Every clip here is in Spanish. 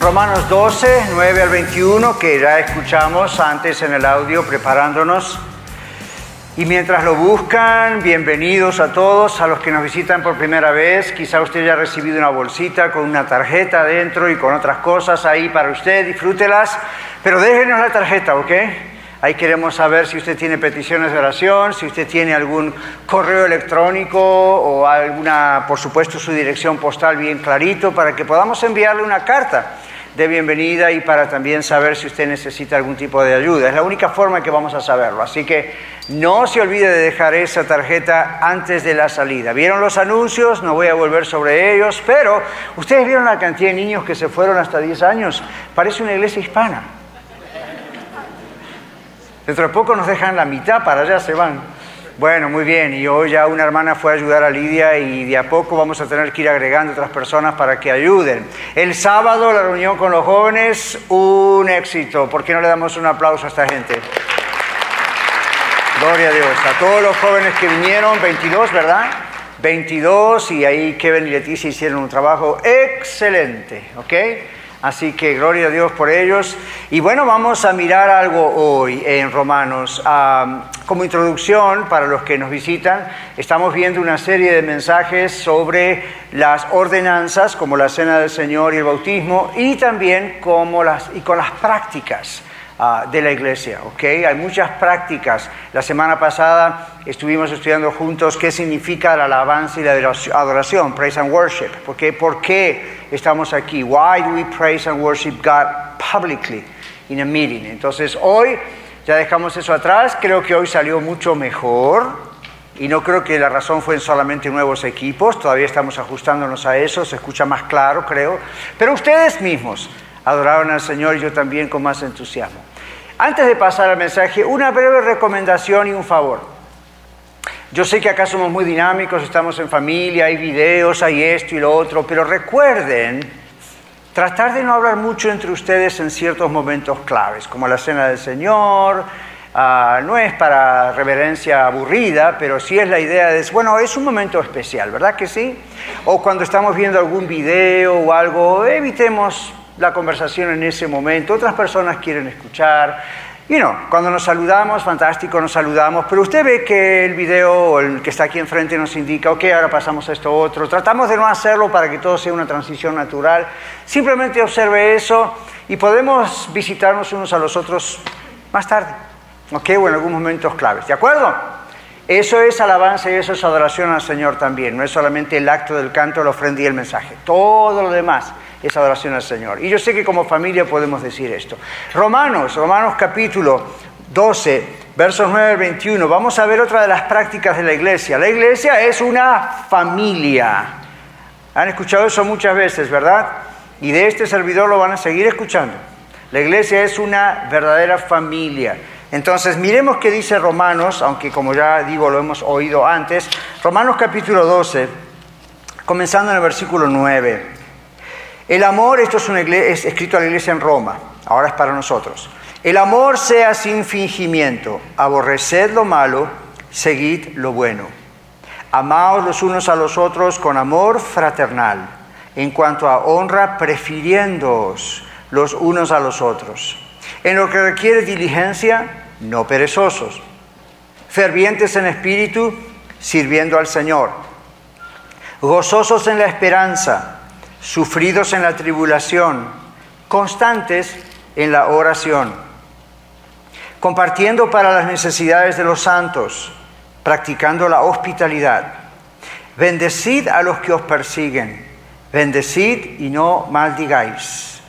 Romanos 12, 9 al 21, que ya escuchamos antes en el audio preparándonos. Y mientras lo buscan, bienvenidos a todos, a los que nos visitan por primera vez. Quizá usted ya ha recibido una bolsita con una tarjeta dentro y con otras cosas ahí para usted, disfrútelas. Pero déjenos la tarjeta, ¿ok? Ahí queremos saber si usted tiene peticiones de oración, si usted tiene algún correo electrónico o alguna, por supuesto, su dirección postal bien clarito para que podamos enviarle una carta de bienvenida y para también saber si usted necesita algún tipo de ayuda. Es la única forma que vamos a saberlo. Así que no se olvide de dejar esa tarjeta antes de la salida. ¿Vieron los anuncios? No voy a volver sobre ellos, pero ustedes vieron la cantidad de niños que se fueron hasta 10 años. Parece una iglesia hispana. Dentro de poco nos dejan la mitad, para allá se van. Bueno, muy bien, y hoy ya una hermana fue a ayudar a Lidia y de a poco vamos a tener que ir agregando otras personas para que ayuden. El sábado la reunión con los jóvenes, un éxito. ¿Por qué no le damos un aplauso a esta gente? Gloria a Dios. A todos los jóvenes que vinieron, 22, ¿verdad? 22 y ahí Kevin y Leticia hicieron un trabajo excelente, ¿ok? Así que gloria a Dios por ellos. Y bueno, vamos a mirar algo hoy en Romanos. como introducción, para los que nos visitan, estamos viendo una serie de mensajes sobre las ordenanzas, como la cena del Señor y el bautismo, y también como las, y con las prácticas Ah, de la iglesia, ¿ok? Hay muchas prácticas. La semana pasada estuvimos estudiando juntos qué significa la alabanza y la adoración, praise and worship. ¿Por qué, ¿Por qué estamos aquí? Why do we praise and worship God publicly in a meeting? Entonces hoy ya dejamos eso atrás, creo que hoy salió mucho mejor. Y no creo que la razón fue solamente nuevos equipos, todavía estamos ajustándonos a eso, se escucha más claro, creo. Pero ustedes mismos, adoraron al Señor y yo también con más entusiasmo. Antes de pasar al mensaje, una breve recomendación y un favor. Yo sé que acá somos muy dinámicos, estamos en familia, hay videos, hay esto y lo otro, pero recuerden tratar de no hablar mucho entre ustedes en ciertos momentos claves, como la cena del Señor, ah, no es para reverencia aburrida, pero sí es la idea de, bueno, es un momento especial, ¿verdad que sí? O cuando estamos viendo algún video o algo, evitemos la conversación en ese momento, otras personas quieren escuchar. Y no, cuando nos saludamos, fantástico, nos saludamos, pero usted ve que el video el que está aquí enfrente nos indica, ok, ahora pasamos a esto otro. Tratamos de no hacerlo para que todo sea una transición natural. Simplemente observe eso y podemos visitarnos unos a los otros más tarde, ok, o en algunos momentos claves, ¿de acuerdo? Eso es alabanza y eso es adoración al Señor también, no es solamente el acto del canto, la ofrenda y el mensaje, todo lo demás es adoración al Señor. Y yo sé que como familia podemos decir esto. Romanos, Romanos capítulo 12, versos 9 al 21, vamos a ver otra de las prácticas de la iglesia. La iglesia es una familia. Han escuchado eso muchas veces, ¿verdad? Y de este servidor lo van a seguir escuchando. La iglesia es una verdadera familia. Entonces, miremos qué dice Romanos, aunque como ya digo, lo hemos oído antes. Romanos capítulo 12, comenzando en el versículo 9. El amor, esto es, es escrito a la iglesia en Roma, ahora es para nosotros. El amor sea sin fingimiento, aborreced lo malo, seguid lo bueno. Amaos los unos a los otros con amor fraternal, en cuanto a honra, prefiriéndoos los unos a los otros. En lo que requiere diligencia, no perezosos. Fervientes en espíritu, sirviendo al Señor. Gozosos en la esperanza sufridos en la tribulación, constantes en la oración, compartiendo para las necesidades de los santos, practicando la hospitalidad. Bendecid a los que os persiguen, bendecid y no maldigáis.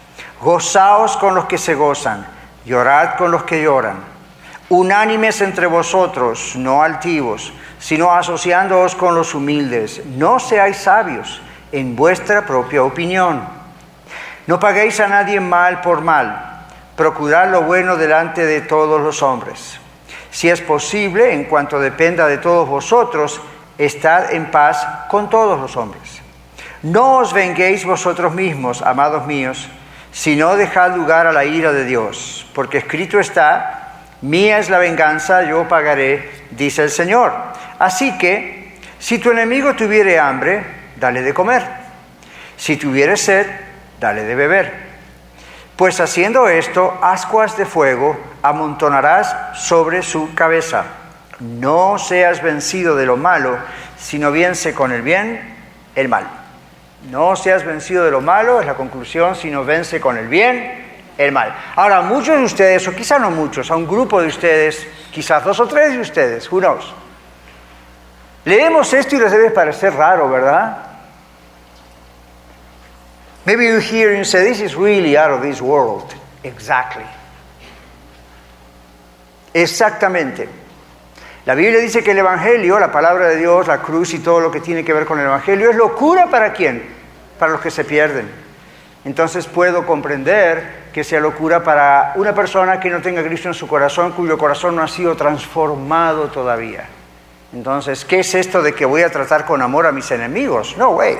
Gozaos con los que se gozan, llorad con los que lloran. Unánimes entre vosotros, no altivos, sino asociándoos con los humildes. No seáis sabios en vuestra propia opinión. No paguéis a nadie mal por mal, procurad lo bueno delante de todos los hombres. Si es posible, en cuanto dependa de todos vosotros, estad en paz con todos los hombres. No os venguéis vosotros mismos, amados míos, sino dejad lugar a la ira de Dios, porque escrito está, mía es la venganza, yo pagaré, dice el Señor. Así que, si tu enemigo tuviere hambre, dale de comer. Si tuviere sed, dale de beber. Pues haciendo esto, ascuas de fuego amontonarás sobre su cabeza. No seas vencido de lo malo, sino vence con el bien el mal. No seas vencido de lo malo, es la conclusión, sino vence con el bien el mal. Ahora, muchos de ustedes, o quizá no muchos, a un grupo de ustedes, quizás dos o tres de ustedes, who knows, leemos esto y les debe parecer raro, ¿verdad? Maybe you hear and say, This is really out of this world. Exactly. Exactamente. La Biblia dice que el Evangelio, la palabra de Dios, la cruz y todo lo que tiene que ver con el Evangelio es locura para quién? Para los que se pierden. Entonces puedo comprender que sea locura para una persona que no tenga Cristo en su corazón, cuyo corazón no ha sido transformado todavía. Entonces, ¿qué es esto de que voy a tratar con amor a mis enemigos? No, way.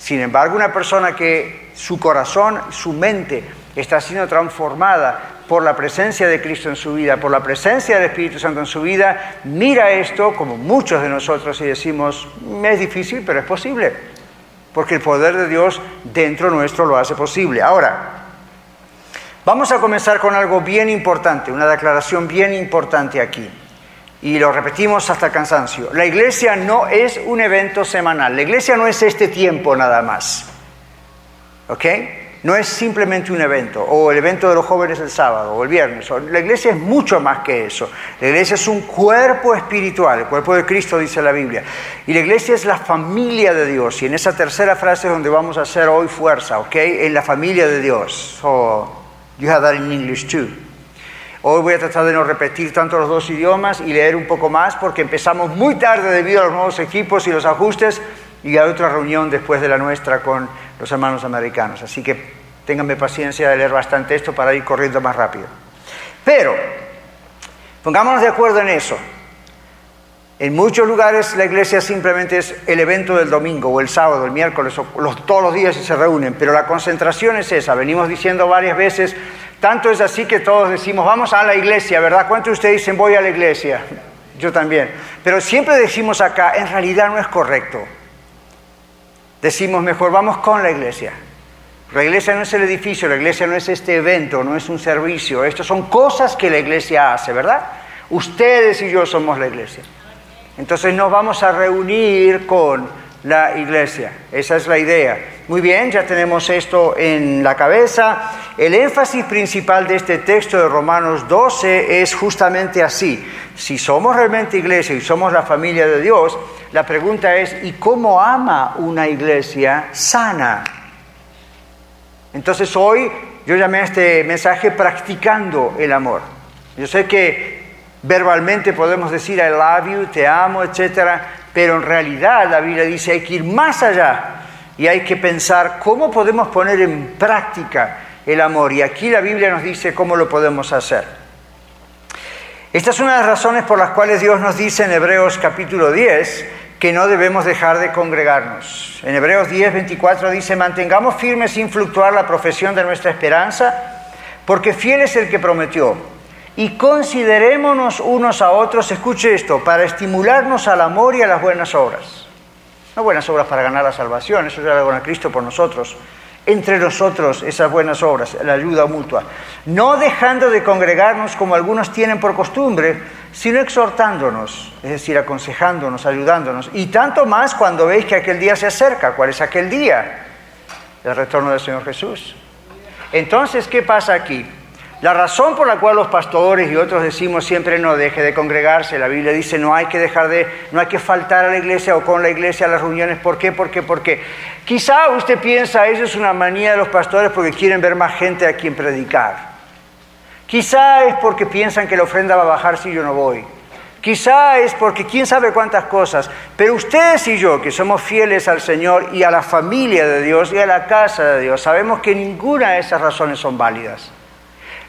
Sin embargo, una persona que su corazón, su mente está siendo transformada por la presencia de Cristo en su vida, por la presencia del Espíritu Santo en su vida, mira esto como muchos de nosotros y decimos, es difícil, pero es posible, porque el poder de Dios dentro nuestro lo hace posible. Ahora, vamos a comenzar con algo bien importante, una declaración bien importante aquí y lo repetimos hasta cansancio, la iglesia no es un evento semanal, la iglesia no es este tiempo nada más, ¿ok? No es simplemente un evento, o el evento de los jóvenes el sábado, o el viernes, la iglesia es mucho más que eso, la iglesia es un cuerpo espiritual, el cuerpo de Cristo dice la Biblia, y la iglesia es la familia de Dios, y en esa tercera frase es donde vamos a hacer hoy fuerza, ¿ok? En la familia de Dios, so you have that in English too. Hoy voy a tratar de no repetir tanto los dos idiomas y leer un poco más porque empezamos muy tarde debido a los nuevos equipos y los ajustes y hay otra reunión después de la nuestra con los hermanos americanos. Así que ténganme paciencia de leer bastante esto para ir corriendo más rápido. Pero, pongámonos de acuerdo en eso. En muchos lugares la iglesia simplemente es el evento del domingo o el sábado, el miércoles, o todos los días se reúnen, pero la concentración es esa. Venimos diciendo varias veces, tanto es así que todos decimos, vamos a la iglesia, ¿verdad? ¿Cuántos de ustedes dicen, voy a la iglesia? Yo también. Pero siempre decimos acá, en realidad no es correcto. Decimos mejor, vamos con la iglesia. La iglesia no es el edificio, la iglesia no es este evento, no es un servicio. Estas son cosas que la iglesia hace, ¿verdad? Ustedes y yo somos la iglesia. Entonces nos vamos a reunir con la iglesia. Esa es la idea. Muy bien, ya tenemos esto en la cabeza. El énfasis principal de este texto de Romanos 12 es justamente así. Si somos realmente iglesia y somos la familia de Dios, la pregunta es, ¿y cómo ama una iglesia sana? Entonces hoy yo llamé a este mensaje practicando el amor. Yo sé que verbalmente podemos decir I love you, te amo, etcétera, pero en realidad la Biblia dice hay que ir más allá y hay que pensar cómo podemos poner en práctica el amor. Y aquí la Biblia nos dice cómo lo podemos hacer. Esta es una de las razones por las cuales Dios nos dice en Hebreos capítulo 10 que no debemos dejar de congregarnos. En Hebreos 10, 24 dice, mantengamos firme sin fluctuar la profesión de nuestra esperanza, porque fiel es el que prometió y considerémonos unos a otros, escuche esto, para estimularnos al amor y a las buenas obras. No buenas obras para ganar la salvación, eso ya lo hago a Cristo por nosotros. Entre nosotros esas buenas obras, la ayuda mutua. No dejando de congregarnos como algunos tienen por costumbre, sino exhortándonos, es decir, aconsejándonos, ayudándonos. Y tanto más cuando veis que aquel día se acerca. ¿Cuál es aquel día? El retorno del Señor Jesús. Entonces, ¿qué pasa aquí? La razón por la cual los pastores y otros decimos siempre no deje de congregarse, la Biblia dice no hay que dejar de, no hay que faltar a la iglesia o con la iglesia a las reuniones. ¿Por qué? ¿Por qué? ¿Por qué? Quizá usted piensa eso es una manía de los pastores porque quieren ver más gente a quien predicar. Quizá es porque piensan que la ofrenda va a bajar si yo no voy. Quizá es porque quién sabe cuántas cosas, pero ustedes y yo, que somos fieles al Señor y a la familia de Dios y a la casa de Dios, sabemos que ninguna de esas razones son válidas.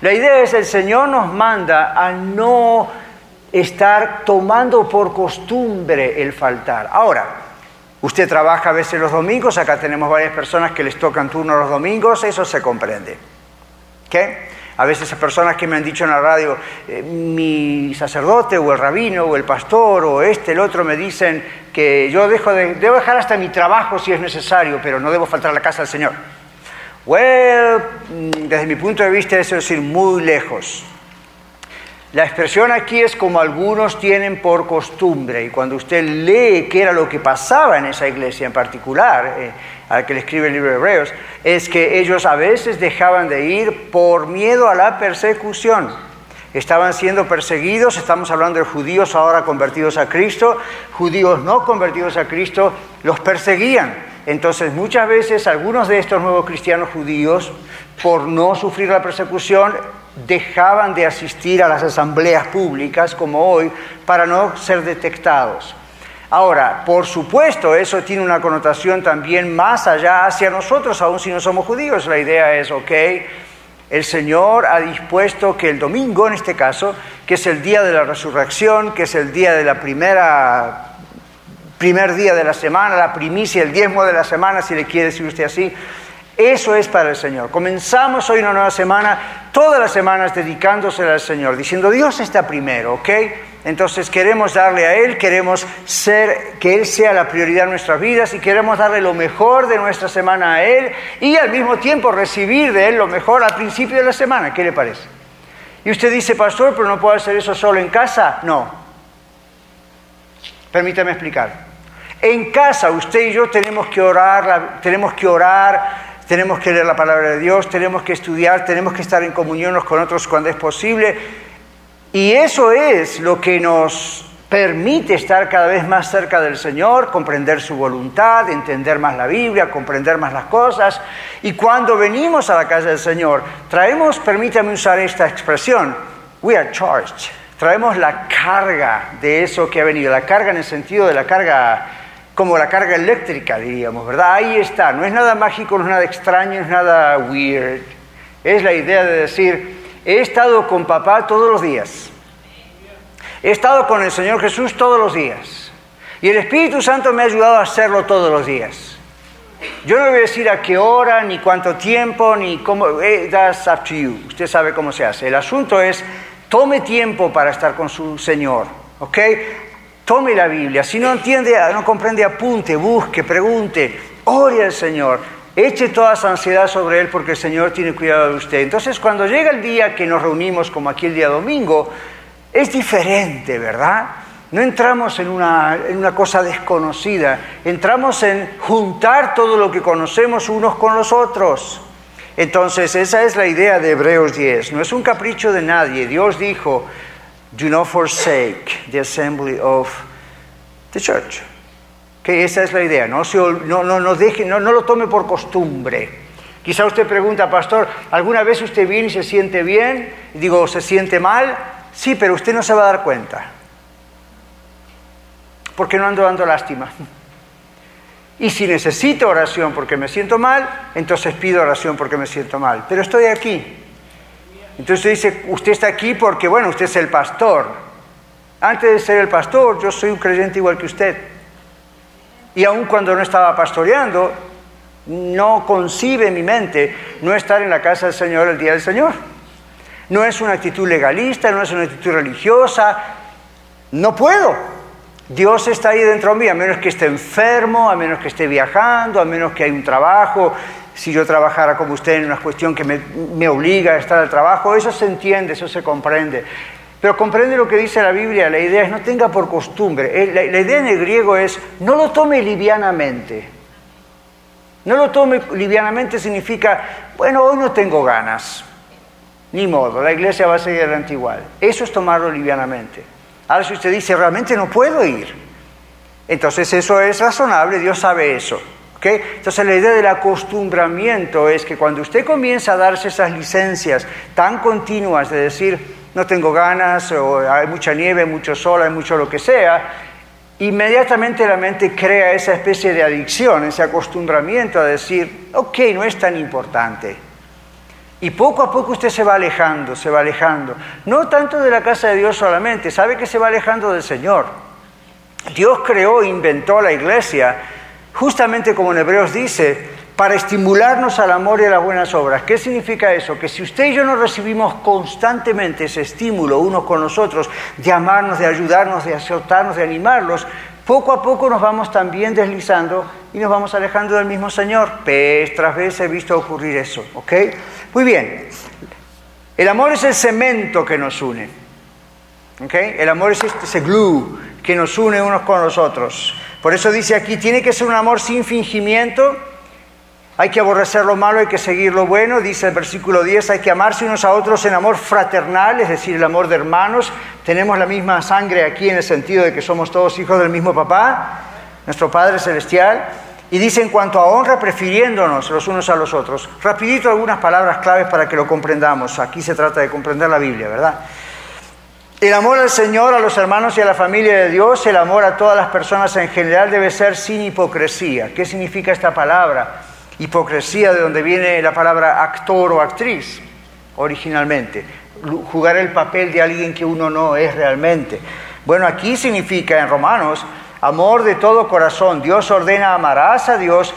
La idea es, el Señor nos manda a no estar tomando por costumbre el faltar. Ahora, usted trabaja a veces los domingos, acá tenemos varias personas que les tocan turno los domingos, eso se comprende. ¿Qué? A veces personas que me han dicho en la radio, eh, mi sacerdote o el rabino o el pastor o este, el otro, me dicen que yo dejo de, debo dejar hasta mi trabajo si es necesario, pero no debo faltar a la casa del Señor. Well, mm, desde mi punto de vista eso es ir muy lejos. La expresión aquí es como algunos tienen por costumbre, y cuando usted lee qué era lo que pasaba en esa iglesia en particular, eh, al que le escribe el libro de Hebreos, es que ellos a veces dejaban de ir por miedo a la persecución. Estaban siendo perseguidos, estamos hablando de judíos ahora convertidos a Cristo, judíos no convertidos a Cristo, los perseguían. Entonces muchas veces algunos de estos nuevos cristianos judíos, por no sufrir la persecución, dejaban de asistir a las asambleas públicas como hoy para no ser detectados. Ahora, por supuesto, eso tiene una connotación también más allá hacia nosotros, aun si no somos judíos. La idea es, ok, el Señor ha dispuesto que el domingo, en este caso, que es el día de la resurrección, que es el día de la primera, primer día de la semana, la primicia, el diezmo de la semana, si le quiere decir usted así, eso es para el Señor. Comenzamos hoy una nueva semana, todas las semanas dedicándosela al Señor, diciendo Dios está primero, ¿ok? Entonces queremos darle a Él, queremos ser, que Él sea la prioridad de nuestras vidas y queremos darle lo mejor de nuestra semana a Él y al mismo tiempo recibir de Él lo mejor al principio de la semana. ¿Qué le parece? Y usted dice, pastor, pero no puedo hacer eso solo en casa. No. Permítame explicar. En casa usted y yo tenemos que orar, tenemos que orar, tenemos que leer la palabra de Dios, tenemos que estudiar, tenemos que estar en comunión con otros cuando es posible y eso es lo que nos permite estar cada vez más cerca del Señor, comprender su voluntad, entender más la Biblia, comprender más las cosas. Y cuando venimos a la casa del Señor, traemos, permítame usar esta expresión, we are charged. Traemos la carga de eso que ha venido, la carga en el sentido de la carga como la carga eléctrica, diríamos, ¿verdad? Ahí está, no es nada mágico, no es nada extraño, no es nada weird. Es la idea de decir, He estado con papá todos los días. He estado con el Señor Jesús todos los días. Y el Espíritu Santo me ha ayudado a hacerlo todos los días. Yo no voy a decir a qué hora, ni cuánto tiempo, ni cómo. Eh, that's up to you. Usted sabe cómo se hace. El asunto es, tome tiempo para estar con su Señor. ¿Ok? Tome la Biblia. Si no entiende, no comprende, apunte, busque, pregunte. Ore al Señor. Eche toda esa ansiedad sobre Él porque el Señor tiene cuidado de usted. Entonces cuando llega el día que nos reunimos como aquí el día domingo, es diferente, ¿verdad? No entramos en una, en una cosa desconocida, entramos en juntar todo lo que conocemos unos con los otros. Entonces esa es la idea de Hebreos 10, no es un capricho de nadie. Dios dijo, do not forsake the assembly of the church. Que esa es la idea, no, no, lo tome por costumbre. Quizá usted pregunta, pastor, ¿alguna vez usted viene y se siente bien? Y digo, ¿se siente mal? Sí, pero usted no se va a dar cuenta. Porque no ando dando lástima. Y si necesito oración porque me siento mal, entonces pido oración porque me siento mal. Pero estoy aquí. Entonces dice, usted está aquí porque, bueno, usted es el pastor. Antes de ser el pastor, yo soy un creyente igual que usted. Y aun cuando no estaba pastoreando, no concibe en mi mente no estar en la casa del Señor el día del Señor. No es una actitud legalista, no es una actitud religiosa. No puedo. Dios está ahí dentro de mí, a menos que esté enfermo, a menos que esté viajando, a menos que hay un trabajo. Si yo trabajara como usted en una cuestión que me, obliga a estar al trabajo, eso se entiende, eso se comprende. Pero comprende lo que dice la Biblia, la idea es no tenga por costumbre. Eh, la, idea en el griego es no lo tome livianamente. No lo tome livianamente significa, bueno, hoy no tengo ganas. Ni modo, la iglesia va a seguir adelante igual. Eso es tomarlo livianamente. Ahora si usted dice, realmente no puedo ir, entonces eso es razonable, Dios sabe eso. ¿Okay? Entonces la idea del acostumbramiento es que cuando usted comienza a darse esas licencias tan continuas de decir, no tengo ganas, o hay mucha nieve, mucho sol, hay mucho lo que sea, inmediatamente la mente crea esa especie de adicción, ese acostumbramiento a decir, ok, no es tan importante. Y poco a poco usted se va alejando, se va alejando. No tanto de la casa de Dios solamente, sabe que se va alejando del Señor. Dios creó, inventó la iglesia, justamente como en Hebreos dice, para estimularnos al amor y a las buenas obras. ¿Qué significa eso? Que si usted y yo no recibimos constantemente ese estímulo unos con los otros, de amarnos, de ayudarnos, de azotarnos, de animarlos, poco a poco nos vamos también deslizando y nos vamos alejando del mismo Señor. Vez tras vez he visto ocurrir eso, ¿ok? Muy bien. El amor es el cemento que nos une. ¿ok? El amor es este, ese glue que nos une unos con los otros. Por eso dice aquí, tiene que ser un amor sin fingimiento. Hay que aborrecer lo malo, hay que seguir lo bueno. Dice el versículo 10, hay que amarse unos a otros en amor fraternal, es decir, el amor de hermanos. Tenemos la misma sangre aquí en el sentido de que somos todos hijos del mismo papá, nuestro Padre Celestial. Y dice en cuanto a honra, prefiriéndonos los unos a los otros. Rapidito algunas palabras claves para que lo comprendamos. Aquí se trata de comprender la Biblia, ¿verdad? El amor al Señor, a los hermanos y a la familia de Dios, el amor a todas las personas en general debe ser sin hipocresía. ¿Qué significa esta palabra? Hipocresía, de donde viene la palabra actor o actriz originalmente. Jugar el papel de alguien que uno no es realmente. Bueno, aquí significa en Romanos Amor de todo corazón. Dios ordena, amarás a Dios,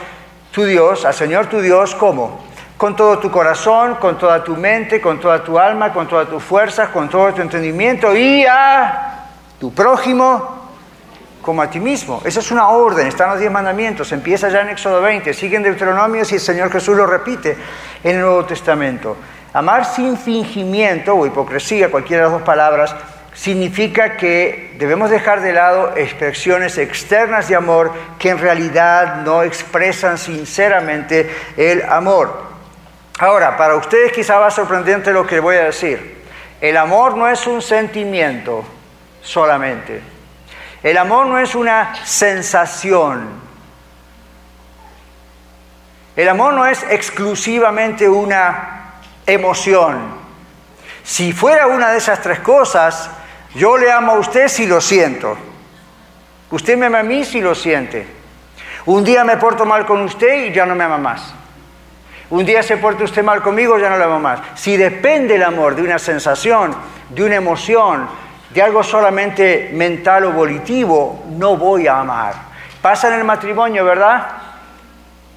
tu Dios, al Señor tu Dios, ¿cómo? Con todo tu corazón, con toda tu mente, con toda tu alma, con todas tus fuerzas, con todo tu entendimiento y a tu prójimo como a ti mismo. Esa es una orden, están los diez mandamientos, empieza ya en Éxodo 20, siguen Deuteronomio y el Señor Jesús lo repite en el Nuevo Testamento. Amar sin fingimiento o hipocresía, cualquiera de las dos palabras, significa que debemos dejar de lado expresiones externas de amor que en realidad no expresan sinceramente el amor. Ahora, para ustedes quizá va sorprendente lo que voy a decir. El amor no es un sentimiento solamente. El amor no es una sensación. El amor no es exclusivamente una emoción. Si fuera una de esas tres cosas, yo le amo a usted si lo siento. Usted me ama a mí si lo siente. Un día me porto mal con usted y ya no me ama más. Un día se porta usted mal conmigo, ya no le amo más. Si depende el amor de una sensación, de una emoción, de algo solamente mental o volitivo, no voy a amar. Pasa en el matrimonio, ¿verdad?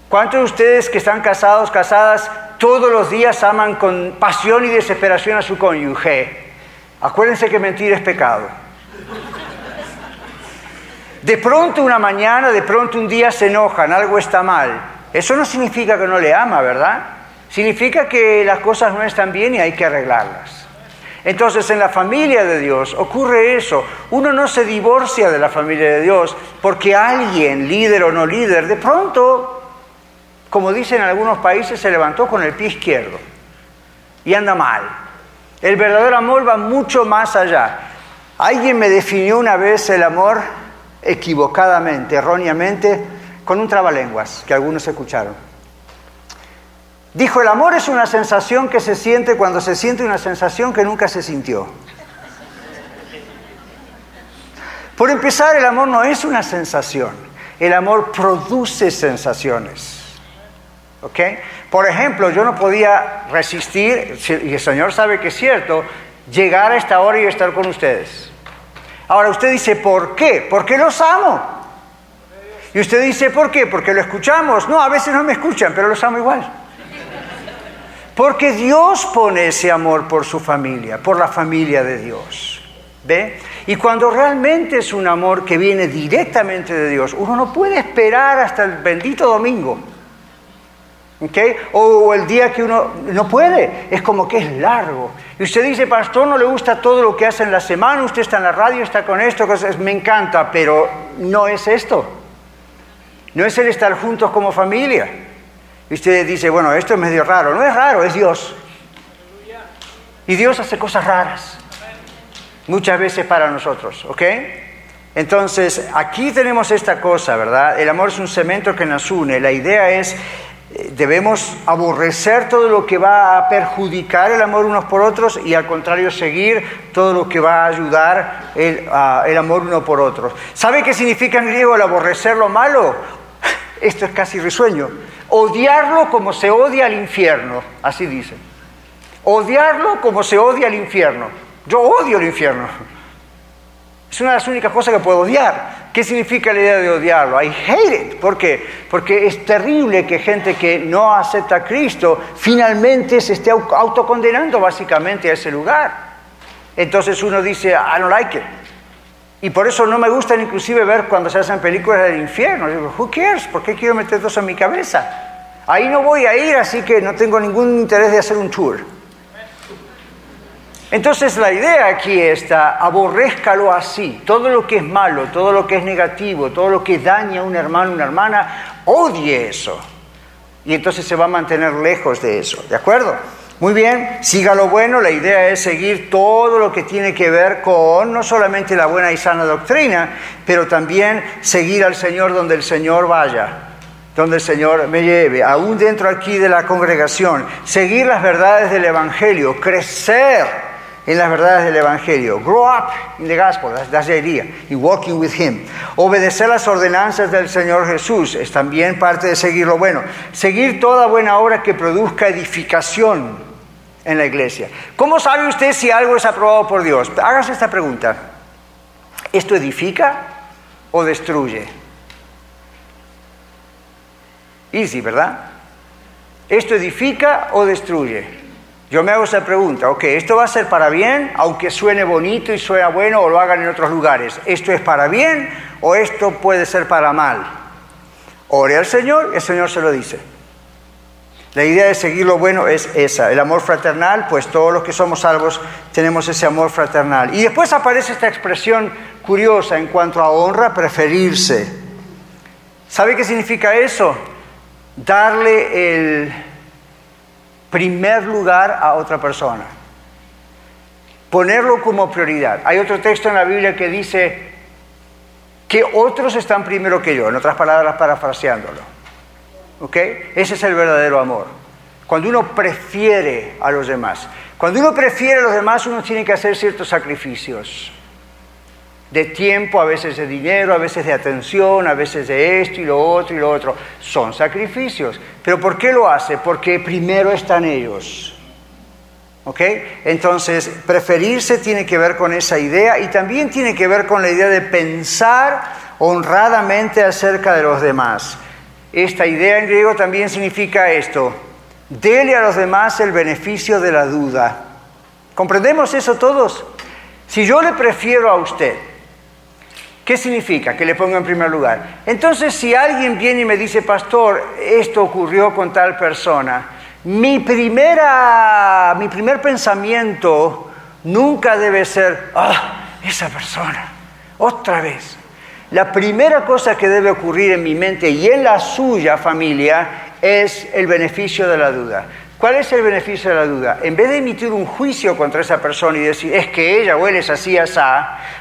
¿Cuántos de ustedes que están casados, casadas, todos los días aman con pasión y desesperación a su cónyuge? Acuérdense que mentir es pecado. De pronto una mañana, de pronto un día se enojan, algo está mal. Eso no significa que no le ama, ¿verdad? Significa que las cosas no están bien y hay que arreglarlas. Entonces en la familia de Dios ocurre eso. Uno no se divorcia de la familia de Dios porque alguien, líder o no líder, de pronto, como dicen en algunos países, se levantó con el pie izquierdo y anda mal. El verdadero amor va mucho más allá. Alguien me definió una vez el amor equivocadamente, erróneamente, con un trabalenguas que algunos escucharon. Dijo, el amor es una sensación que se siente cuando se siente una sensación que nunca se sintió. Por empezar, el amor no es una sensación, el amor produce sensaciones. ¿Ok? Por ejemplo, yo no podía resistir, y el Señor sabe que es cierto, llegar a esta hora y estar con ustedes. Ahora usted dice, ¿por qué? Porque los amo. Y usted dice, ¿por qué? Porque lo escuchamos. No, a veces no me escuchan, pero los amo igual. Porque Dios pone ese amor por su familia, por la familia de Dios. ¿Ve? Y cuando realmente es un amor que viene directamente de Dios, uno no puede esperar hasta el bendito domingo o, el día que uno no puede, es como que es largo. Y usted dice, pastor, no le gusta todo lo que hace en la semana, usted está en la radio, está con esto, me encanta, pero no es esto. No es el estar juntos como familia. Y usted dice, bueno, esto es medio raro. No es raro, es Dios. Y Dios hace cosas raras. Muchas veces para nosotros, ¿ok? Entonces, aquí tenemos esta cosa, ¿verdad? El amor es un cemento que nos une. La idea es debemos aborrecer todo lo que va a perjudicar el amor unos por otros y al contrario seguir todo lo que va a ayudar el, amor uno por otros. ¿Sabe qué significa en griego el aborrecer lo malo? Esto es casi risueño. Odiarlo como se odia al infierno, así dice. Odiarlo como se odia el infierno. Yo odio el infierno. Es una de las únicas cosas que puedo odiar. ¿Qué significa la idea de odiarlo? I hate it. ¿Por qué? Porque es terrible que gente que no acepta a Cristo finalmente se esté autocondenando básicamente a ese lugar. Entonces uno dice, I don't like it. Y por eso no me gusta inclusive ver cuando se hacen películas del infierno. Digo, who cares? ¿Por qué quiero meter eso en mi cabeza? Ahí no voy a ir, así que no tengo ningún interés de hacer un tour. Entonces la idea aquí está, aborrézcalo así. Todo lo que es malo, todo lo que es negativo, todo lo que daña a un hermano, una hermana, odie eso. Y entonces se va a mantener lejos de eso. ¿De acuerdo? Muy bien, siga lo bueno, la idea es seguir todo lo que tiene que ver con no solamente la buena y sana doctrina, pero también seguir al Señor donde el Señor vaya, donde el Señor me lleve, aún dentro aquí de la congregación, seguir las verdades del Evangelio, crecer en las verdades del Evangelio. Grow up in the gospel, that's, the idea, in walking with Him. Obedecer las ordenanzas del Señor Jesús es también parte de seguir lo bueno. Seguir toda buena obra que produzca edificación en la iglesia. ¿Cómo sabe usted si algo es aprobado por Dios? Hágase esta pregunta. ¿Esto edifica o destruye? Easy, ¿verdad? ¿Esto edifica o destruye? Yo me hago esa pregunta, ok, ¿esto va a ser para bien, aunque suene bonito y suena bueno o lo hagan en otros lugares? ¿Esto es para bien o esto puede ser para mal? Ore al Señor, el Señor se lo dice. La idea de seguir lo bueno es esa, el amor fraternal, pues todos los que somos salvos tenemos ese amor fraternal. Y después aparece esta expresión curiosa en cuanto a honra, preferirse. ¿Sabe qué significa eso? Darle el primer lugar a otra persona. Ponerlo como prioridad. Hay otro texto en la Biblia que dice que otros están primero que yo, en otras palabras parafraseándolo. ¿Ok? Ese es el verdadero amor. Cuando uno prefiere a los demás. Cuando uno prefiere a los demás, uno tiene que hacer ciertos sacrificios. De tiempo, a veces de dinero, a veces de atención, a veces de esto y lo otro y lo otro. Son sacrificios. Pero ¿por qué lo hace? Porque primero están ellos. ¿Ok? Entonces, preferirse tiene que ver con esa idea y también tiene que ver con la idea de pensar honradamente acerca de los demás. Esta idea en griego también significa esto, dele a los demás el beneficio de la duda. ¿Comprendemos eso todos? Si yo le prefiero a usted, ¿qué significa? Que le ponga en primer lugar. Entonces, si alguien viene y me dice, pastor, esto ocurrió con tal persona, mi, primera, mi primer pensamiento nunca debe ser, ah, esa persona, otra vez. La primera cosa que debe ocurrir en mi mente y en la suya familia es el beneficio de la duda. ¿Cuál es el beneficio de la duda? En vez de emitir un juicio contra esa persona y decir, es que ella o él es así, así,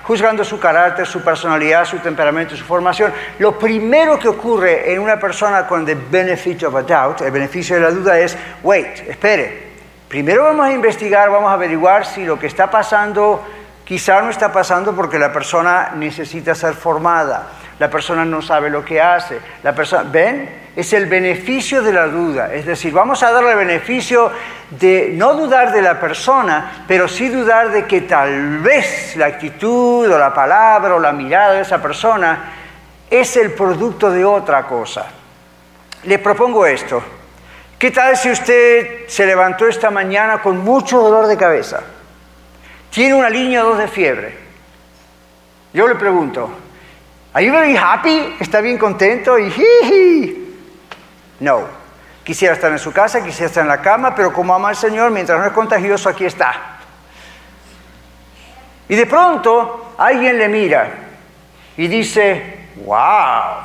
juzgando su carácter, su personalidad, su temperamento, su formación, lo primero que ocurre en una persona con the benefit of a doubt, el beneficio de la duda es, wait, espere, primero vamos a investigar, vamos a averiguar si lo que está pasando Quizá no está pasando porque la persona necesita ser formada, la persona no sabe lo que hace, la persona, ¿ven? Es el beneficio de la duda, es decir, vamos a darle el beneficio de no dudar de la persona, pero sí dudar de que tal vez la actitud o la palabra o la mirada de esa persona es el producto de otra cosa. Le propongo esto. ¿Qué tal si usted se levantó esta mañana con mucho dolor de cabeza? Tiene una línea 2 de fiebre. Yo le pregunto, ¿Are you very happy? ¿Está bien contento? Y No. Quisiera estar en su casa, quisiera estar en la cama, pero como ama al Señor, mientras no es contagioso, aquí está. Y de pronto alguien le mira y dice, wow,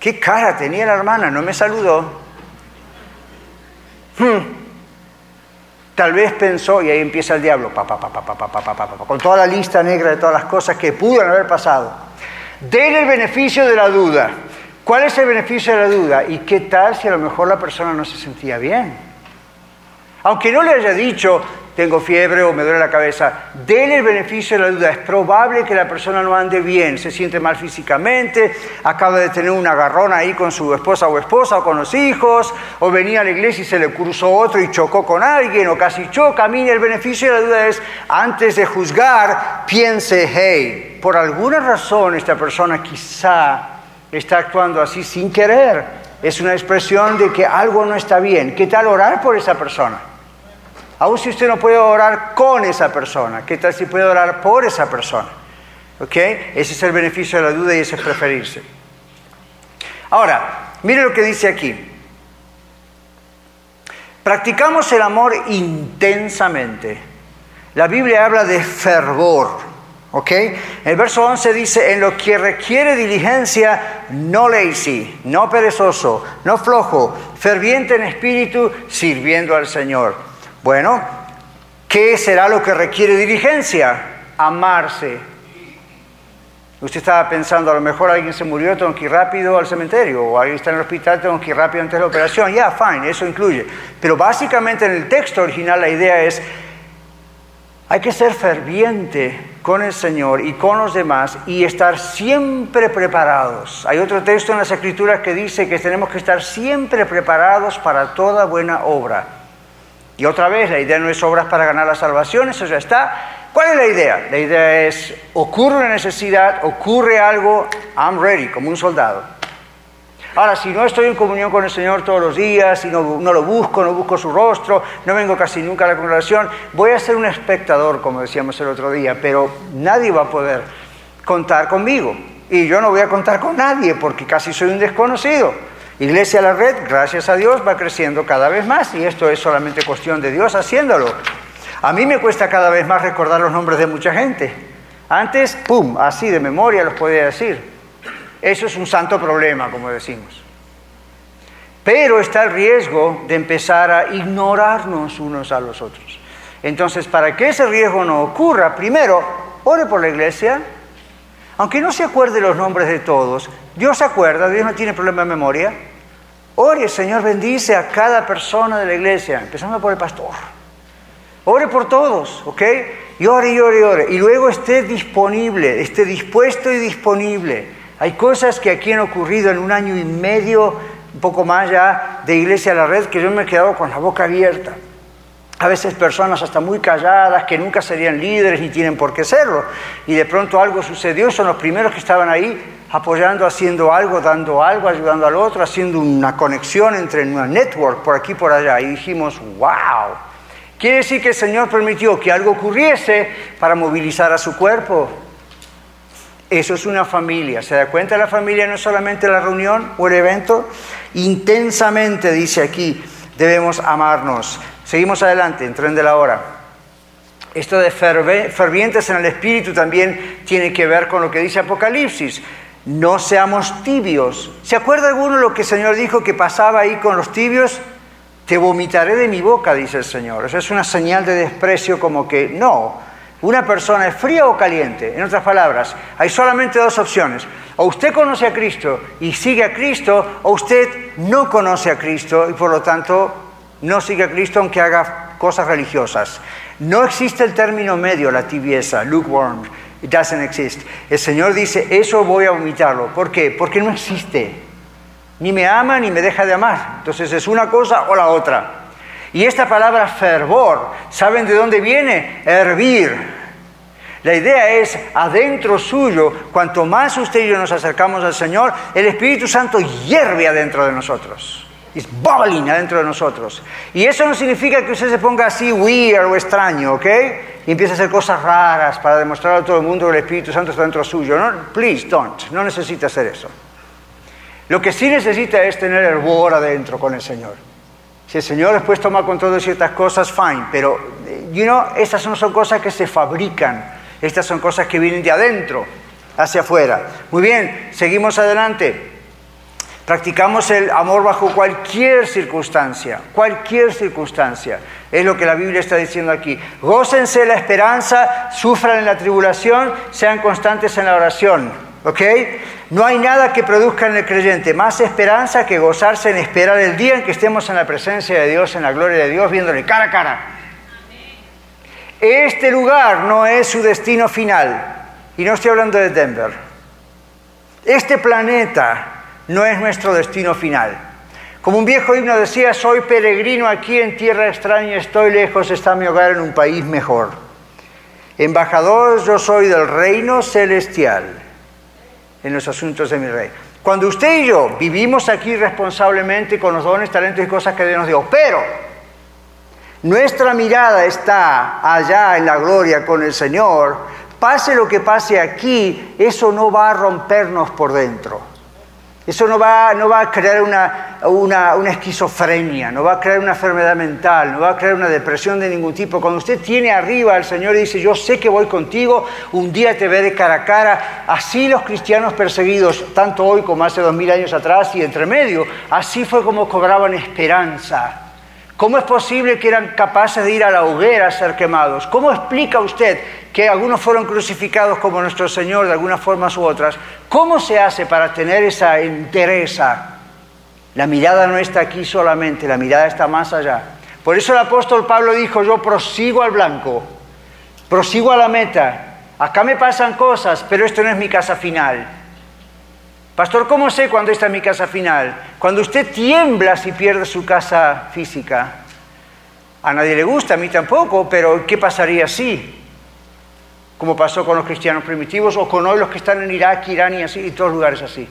qué cara tenía la hermana, no me saludó. Hmm. Tal vez pensó, y ahí empieza el diablo, con toda la lista negra de todas las cosas que pudieron haber pasado. Denle el beneficio de la duda. ¿Cuál es el beneficio de la duda? ¿Y qué tal si a lo mejor la persona no se sentía bien? Aunque no le haya dicho, tengo fiebre o me duele la cabeza. Denle el beneficio de la duda. Es probable que la persona no ande bien, se siente mal físicamente, acaba de tener un agarrón ahí con su esposa o esposa o con los hijos, o venía a la iglesia y se le cruzó otro y chocó con alguien o casi choca. mí el beneficio de la duda es, antes de juzgar, piense, hey, por alguna razón esta persona quizá está actuando así sin querer. Es una expresión de que algo no está bien. ¿Qué tal orar por esa persona? Aún si usted no puede orar con esa persona, ¿qué tal si puede orar por esa persona? ¿Ok? Ese es el beneficio de la duda y ese es preferirse. Ahora, mire lo que dice aquí. Practicamos el amor intensamente. La Biblia habla de fervor. ¿Ok? El verso 11 dice, en lo que requiere diligencia, no lazy, no perezoso, no flojo, ferviente en espíritu, sirviendo al Señor. Bueno, ¿qué será lo que requiere diligencia? Amarse. Usted estaba pensando, a lo mejor alguien se murió, tengo rápido al cementerio, o alguien está en el hospital, tengo que ir rápido antes de la operación. Ya, fine, eso incluye. Pero básicamente en el texto original la idea es, hay que ser ferviente con el Señor y con los demás y estar siempre preparados. Hay otro texto en las Escrituras que dice que tenemos que estar siempre preparados para toda buena obra. Y otra vez, la idea no es obras para ganar la salvación, eso ya está. ¿Cuál es la idea? La idea es, ocurre una necesidad, ocurre algo, I'm ready, como un soldado. Ahora, si no estoy en comunión con el Señor todos los días, si no, lo busco, no busco su rostro, no vengo casi nunca a la congregación, voy a ser un espectador, como decíamos el otro día, pero nadie va a poder contar conmigo. Y yo no voy a contar con nadie porque casi soy un desconocido. Iglesia La Red, gracias a Dios, va creciendo cada vez más y esto es solamente cuestión de Dios haciéndolo. A mí me cuesta cada vez más recordar los nombres de mucha gente. Antes, ¡pum!, así de memoria los podía decir. Eso es un santo problema, como decimos. Pero está el riesgo de empezar a ignorarnos unos a los otros. Entonces, para que ese riesgo no ocurra, primero, ore por la iglesia. Aunque no se acuerde los nombres de todos, Dios se acuerda, Dios no tiene problema de memoria. Ore, Señor, bendice a cada persona de la iglesia, empezando por el pastor. Ore por todos, ¿ok? Y ore, y ore, y ore. Y luego esté disponible, esté dispuesto y disponible hay cosas que aquí han ocurrido en un año y medio, un poco más ya, de Iglesia a la Red, que yo me he quedado con la boca abierta. A veces personas hasta muy calladas, que nunca serían líderes ni tienen por qué serlo. Y de pronto algo sucedió, son los primeros que estaban ahí apoyando, haciendo algo, dando algo, ayudando al otro, haciendo una conexión entre una network por aquí y por allá. Y dijimos, wow. Quiere decir que el Señor permitió que algo ocurriese para movilizar a su cuerpo. Eso es una familia. ¿Se da cuenta? La familia no es solamente la reunión o el evento. Intensamente, dice aquí, debemos amarnos. Seguimos adelante, en tren de la hora. Esto de fervientes en el espíritu también tiene que ver con lo que dice Apocalipsis. No seamos tibios. ¿Se acuerda alguno lo que el Señor dijo que pasaba ahí con los tibios? Te vomitaré de mi boca, dice el Señor. Eso es una señal de desprecio como que no, una persona es fría o caliente. En otras palabras, hay solamente dos opciones. O usted conoce a Cristo y sigue a Cristo, o usted no conoce a Cristo y por lo tanto no sigue a Cristo aunque haga cosas religiosas. No existe el término medio, la tibieza, lukewarm. It doesn't exist. El Señor dice, eso voy a vomitarlo. ¿Por qué? Porque no existe. Ni me ama ni me deja de amar. Entonces es una cosa o la otra. Y esta palabra fervor, ¿saben de dónde viene? Hervir. La idea es, adentro suyo, cuanto más usted y yo nos acercamos al Señor, el Espíritu Santo hierve adentro de nosotros. Es bubbling adentro de nosotros. Y eso no significa que usted se ponga así weird o extraño, ¿ok? Y empiece a hacer cosas raras para demostrar a todo el mundo que el Espíritu Santo está dentro suyo. No, please don't. No necesita hacer eso. Lo que sí necesita es tener hervor adentro con el Señor. Si el Señor después toma control de ciertas cosas, fine, pero, you know, estas no son cosas que se fabrican, estas son cosas que vienen de adentro hacia afuera. Muy bien, seguimos adelante. Practicamos el amor bajo cualquier circunstancia, cualquier circunstancia. Es lo que la Biblia está diciendo aquí. Gócense la esperanza, sufran en la tribulación, sean constantes en la oración. ¿Ok? No hay nada que produzca en el creyente más esperanza que gozarse en esperar el día en que estemos en la presencia de Dios, en la gloria de Dios, viéndole cara a cara. Este lugar no es su destino final. Y no estoy hablando de Denver. Este planeta no es nuestro destino final. Como un viejo himno decía, soy peregrino aquí en tierra extraña, estoy lejos, está mi hogar en un país mejor. Embajador yo soy del reino celestial en los asuntos de mi rey. Cuando usted y yo vivimos aquí responsablemente con los dones, talentos y cosas que Dios nos dio, pero nuestra mirada está allá en la gloria con el Señor, pase lo que pase aquí, eso no va a rompernos por dentro. Eso no va, a crear una, una, esquizofrenia, no va a crear una enfermedad mental, no va a crear una depresión de ningún tipo. Cuando usted tiene arriba al Señor y dice, yo sé que voy contigo, un día te veré cara a cara, así los cristianos perseguidos, tanto hoy como hace dos mil años atrás y entre medio, así fue como cobraban esperanza. ¿Cómo es posible que eran capaces de ir a la hoguera a ser quemados? ¿Cómo explica usted que algunos fueron crucificados como nuestro Señor de algunas formas u otras? ¿Cómo se hace para tener esa entereza? La mirada no está aquí solamente, la mirada está más allá. Por eso el apóstol Pablo dijo, yo prosigo al blanco, prosigo a la meta. Acá me pasan cosas, pero esto no es mi casa final. Pastor, ¿cómo sé cuándo está mi casa final? Cuando usted tiembla si pierde su casa física. A nadie le gusta, a mí tampoco, pero ¿qué pasaría si? Como pasó con los cristianos primitivos o con hoy los que están en Irak, Irán y así, y todos lugares así.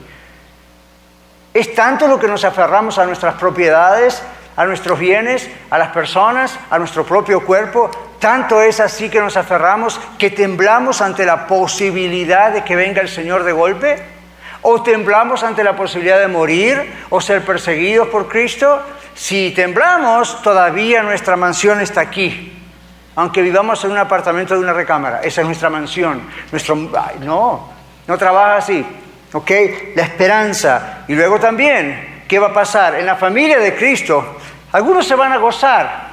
Es tanto lo que nos aferramos a nuestras propiedades, a nuestros bienes, a las personas, a nuestro propio cuerpo. Tanto es así que nos aferramos que temblamos ante la posibilidad de que venga el Señor de golpe. ¿O temblamos ante la posibilidad de morir o ser perseguidos por Cristo? Si temblamos, todavía nuestra mansión está aquí. Aunque vivamos en un apartamento de una recámara, esa es nuestra mansión. Nuestro, no, no trabaja así. ¿Ok? La esperanza. Y luego también, ¿qué va a pasar? En la familia de Cristo, algunos se van a gozar.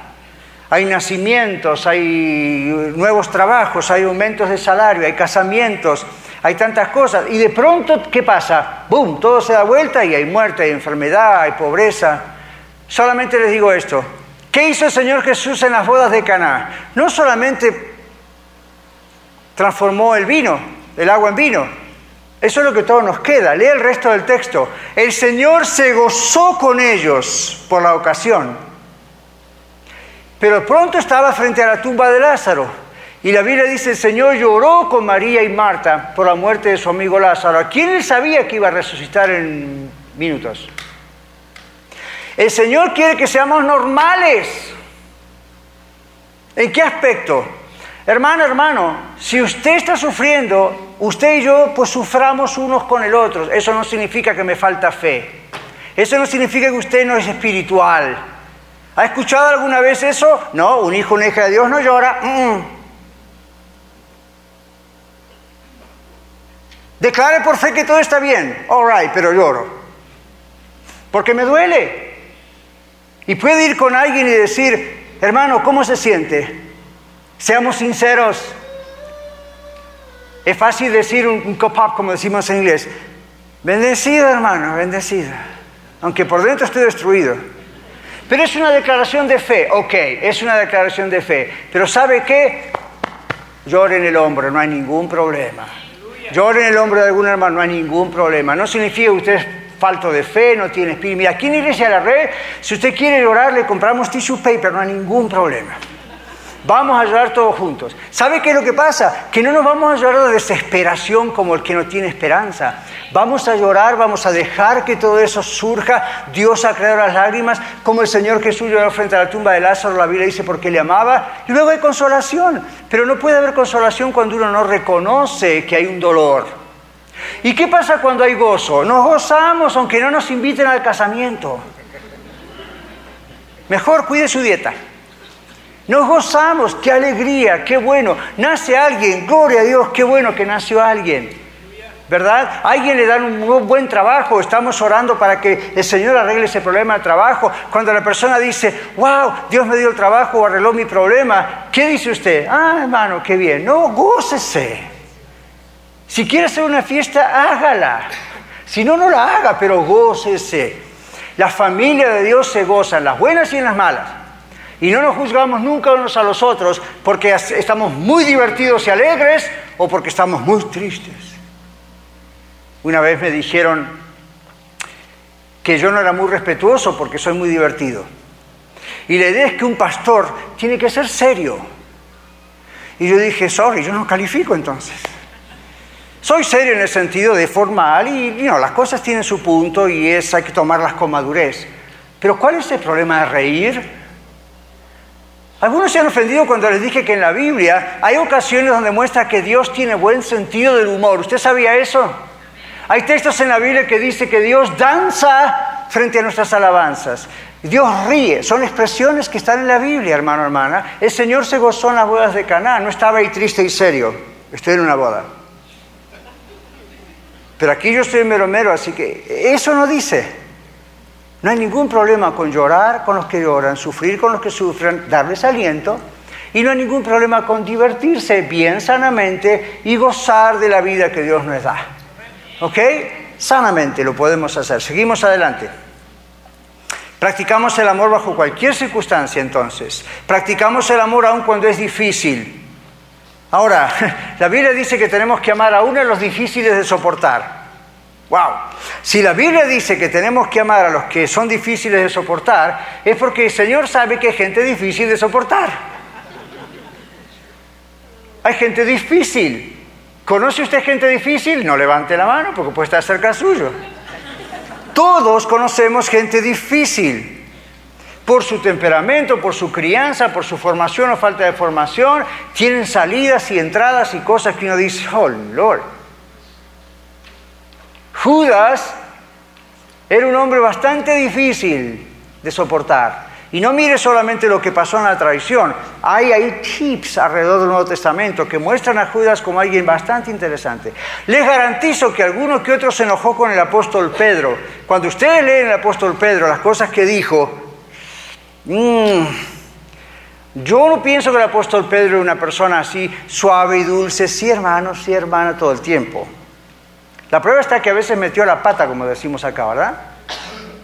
Hay nacimientos, hay nuevos trabajos, hay aumentos de salario, hay casamientos, hay tantas cosas. Y de pronto, ¿qué pasa? ¡Bum! Todo se da vuelta y hay muerte, hay enfermedad, hay pobreza. Solamente les digo esto. ¿Qué hizo el Señor Jesús en las bodas de Caná? No solamente transformó el vino, el agua en vino. Eso es lo que todo nos queda. Lee el resto del texto. El Señor se gozó con ellos por la ocasión. Pero pronto estaba frente a la tumba de Lázaro. Y la Biblia dice, el Señor lloró con María y Marta por la muerte de su amigo Lázaro, a quien él sabía que iba a resucitar en minutos. El Señor quiere que seamos normales. ¿En qué aspecto? Hermano, hermano, si usted está sufriendo, usted y yo pues suframos unos con el otro. Eso no significa que me falta fe. Eso no significa que usted no es espiritual. ¿Ha escuchado alguna vez eso? No, un hijo, una hija de Dios no llora. Declare por fe que todo está bien. All right, pero lloro. Porque me duele. Y puede ir con alguien y decir, hermano, ¿cómo se siente? Seamos sinceros. Es fácil decir un, un cop-up, como decimos en inglés. Bendecido, hermano, bendecido. Aunque por dentro esté destruido. Pero es una declaración de fe, ok, es una declaración de fe. Pero ¿sabe qué? Llore en el hombro, no hay ningún problema. Llore en el hombro de algún hermano, no hay ningún problema. No significa que usted falto de fe, no tiene espíritu. Mira, aquí en Iglesia de la Red, si usted quiere llorar, le compramos tissue paper, no hay ningún problema. Vamos a llorar todos juntos. ¿Sabe qué es lo que pasa? Que no nos vamos a llorar de desesperación como el que no tiene esperanza. Vamos a llorar, vamos a dejar que todo eso surja. Dios ha creado las lágrimas, como el Señor Jesús lloró frente a la tumba de Lázaro, la Biblia dice porque le amaba. Y luego hay consolación. Pero no puede haber consolación cuando uno no reconoce que hay un dolor. ¿Y qué pasa cuando hay gozo? Nos gozamos aunque no nos inviten al casamiento. Mejor cuide su dieta. Nos gozamos, qué alegría, qué bueno. Nace alguien, gloria a Dios, qué bueno que nació alguien. ¿Verdad? alguien le dan un buen trabajo, estamos orando para que el Señor arregle ese problema de trabajo. Cuando la persona dice, wow, Dios me dio el trabajo arregló mi problema, ¿qué dice usted? Ah, hermano, qué bien. No, gócese. Si quiere hacer una fiesta, hágala. Si no, no la haga, pero gócese. La familia de Dios se goza en las buenas y en las malas. Y no nos juzgamos nunca unos a los otros porque estamos muy divertidos y alegres o porque estamos muy tristes. Una vez me dijeron que yo no era muy respetuoso porque soy muy divertido. Y la idea es que un pastor tiene que ser serio. Y yo dije, sorry, yo no califico entonces. Soy serio en el sentido de formal y no, las cosas tienen su punto y es, hay que tomarlas con madurez. Pero ¿cuál es el problema de reír? Algunos se han ofendido cuando les dije que en la Biblia hay ocasiones donde muestra que Dios tiene buen sentido del humor. ¿Usted sabía eso? Hay textos en la Biblia que dice que Dios danza frente a nuestras alabanzas. Dios ríe, son expresiones que están en la Biblia, hermano, hermana. El Señor se gozó en las bodas de Caná, no estaba ahí triste y serio. Estoy en una boda. Pero aquí yo estoy mero mero, así que eso no dice. No hay ningún problema con llorar con los que lloran, sufrir con los que sufren, darles aliento. Y no hay ningún problema con divertirse bien sanamente y gozar de la vida que Dios nos da. ¿Ok? Sanamente lo podemos hacer. Seguimos adelante. Practicamos el amor bajo cualquier circunstancia entonces. Practicamos el amor aun cuando es difícil. Ahora, la Biblia dice que tenemos que amar aún a los difíciles de soportar. ¡Wow! Si la Biblia dice que tenemos que amar a los que son difíciles de soportar, es porque el Señor sabe que hay gente difícil de soportar. Hay gente difícil. ¿Conoce usted gente difícil? No levante la mano porque puede estar cerca suyo. Todos conocemos gente difícil. Por su temperamento, por su crianza, por su formación o falta de formación, tienen salidas y entradas y cosas que uno dice, oh Lord. Judas era un hombre bastante difícil de soportar. Y no mire solamente lo que pasó en la traición, hay ahí tips alrededor del Nuevo Testamento que muestran a Judas como alguien bastante interesante. Les garantizo que alguno que otro se enojó con el apóstol Pedro. Cuando ustedes leen el apóstol Pedro, las cosas que dijo, mmm, yo no pienso que el apóstol Pedro era una persona así suave y dulce, sí hermano, sí hermana, todo el tiempo. La prueba está que a veces metió la pata, como decimos acá, ¿verdad?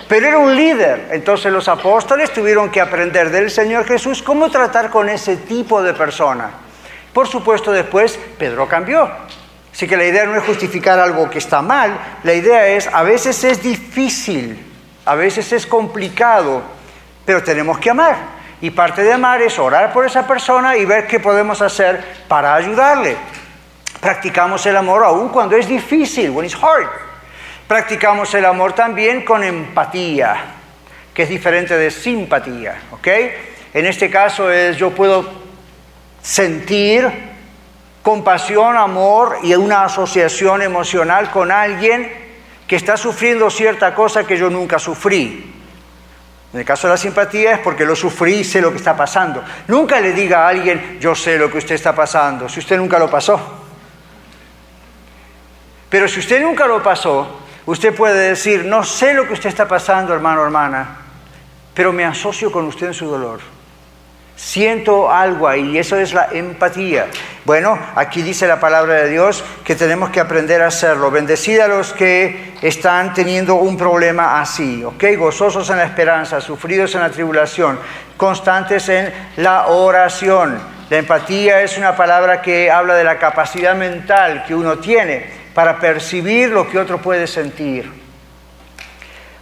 Pero era un líder. Entonces los apóstoles tuvieron que aprender del Señor Jesús cómo tratar con ese tipo de persona. Por supuesto, después Pedro cambió. Así que la idea no es justificar algo que está mal, la idea es, a veces es difícil, a veces es complicado, pero tenemos que amar. Y parte de amar es orar por esa persona y ver qué podemos hacer para ayudarle. Practicamos el amor aún cuando es difícil, when it's hard. Practicamos el amor también con empatía, que es diferente de simpatía, ¿ok? En este caso es yo puedo sentir compasión, amor y una asociación emocional con alguien que está sufriendo cierta cosa que yo nunca sufrí. En el caso de la simpatía es porque lo sufrí y sé lo que está pasando. Nunca le diga a alguien, yo sé lo que usted está pasando, si usted nunca lo pasó. Pero si usted nunca lo pasó, usted puede decir, no sé lo que usted está pasando, hermano hermana, pero me asocio con usted en su dolor. Siento algo ahí, eso es la empatía. Bueno, aquí dice la palabra de Dios que tenemos que aprender a hacerlo. Bendecida a los que están teniendo un problema así, ¿ok? Gozosos en la esperanza, sufridos en la tribulación, constantes en la oración. La empatía es una palabra que habla de la capacidad mental que uno tiene para percibir lo que otro puede sentir.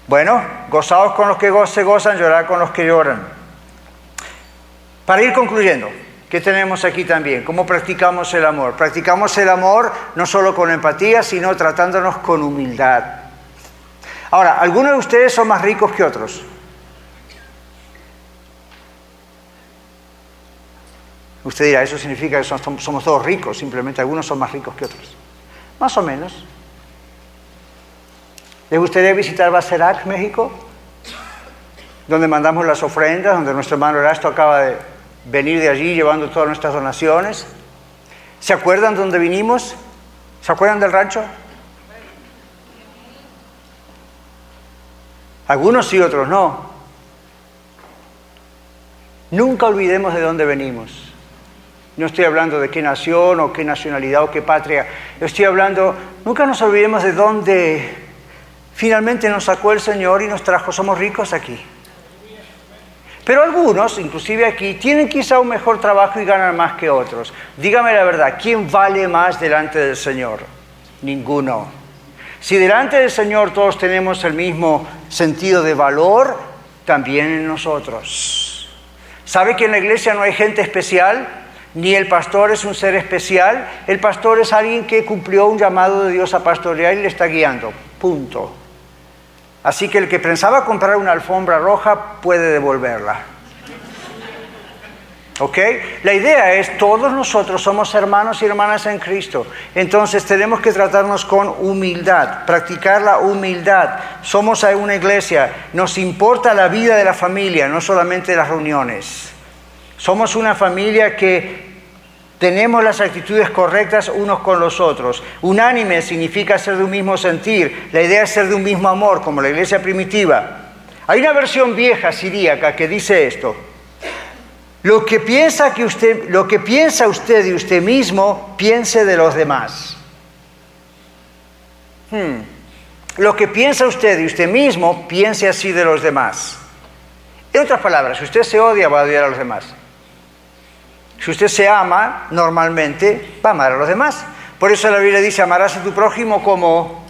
Bueno, gozados con los que se gozan, llorar con los que lloran. Para ir concluyendo, ¿qué tenemos aquí también? ¿Cómo practicamos el amor? Practicamos el amor no solo con empatía, sino tratándonos con humildad. Ahora, ¿algunos de ustedes son más ricos que otros? Usted dirá, eso significa que somos todos ricos, simplemente algunos son más ricos que otros. Más o menos. ¿Les gustaría visitar Bacerac, México? Donde mandamos las ofrendas, donde nuestro hermano Erasto acaba de venir de allí llevando todas nuestras donaciones. ¿Se acuerdan dónde vinimos? ¿Se acuerdan del rancho? Algunos sí, otros no. Nunca olvidemos de dónde venimos. No estoy hablando de qué nación o qué nacionalidad o qué patria. Estoy hablando, nunca nos olvidemos de dónde finalmente nos sacó el Señor y nos trajo. Somos ricos aquí. Pero algunos, inclusive aquí, tienen quizá un mejor trabajo y ganan más que otros. Dígame la verdad, ¿quién vale más delante del Señor? Ninguno. Si delante del Señor todos tenemos el mismo sentido de valor, también en nosotros. ¿Sabe que en la iglesia no hay gente especial? Ni el pastor es un ser especial. El pastor es alguien que cumplió un llamado de Dios a pastorear y le está guiando. Punto. Así que el que pensaba comprar una alfombra roja puede devolverla. ¿Ok? La idea es, todos nosotros somos hermanos y hermanas en Cristo. Entonces tenemos que tratarnos con humildad, practicar la humildad. Somos una iglesia, nos importa la vida de la familia, no solamente las reuniones. Somos una familia que tenemos las actitudes correctas unos con los otros. Unánime significa ser de un mismo sentir. La idea es ser de un mismo amor, como la iglesia primitiva. Hay una versión vieja siríaca que dice esto. Lo que piensa, que usted, lo que piensa usted de usted mismo, piense de los demás. Hmm. Lo que piensa usted de usted mismo, piense así de los demás. En otras palabras, si usted se odia, va a odiar a los demás. Si usted se ama, normalmente va a amar a los demás. Por eso la Biblia dice, amarás a tu prójimo como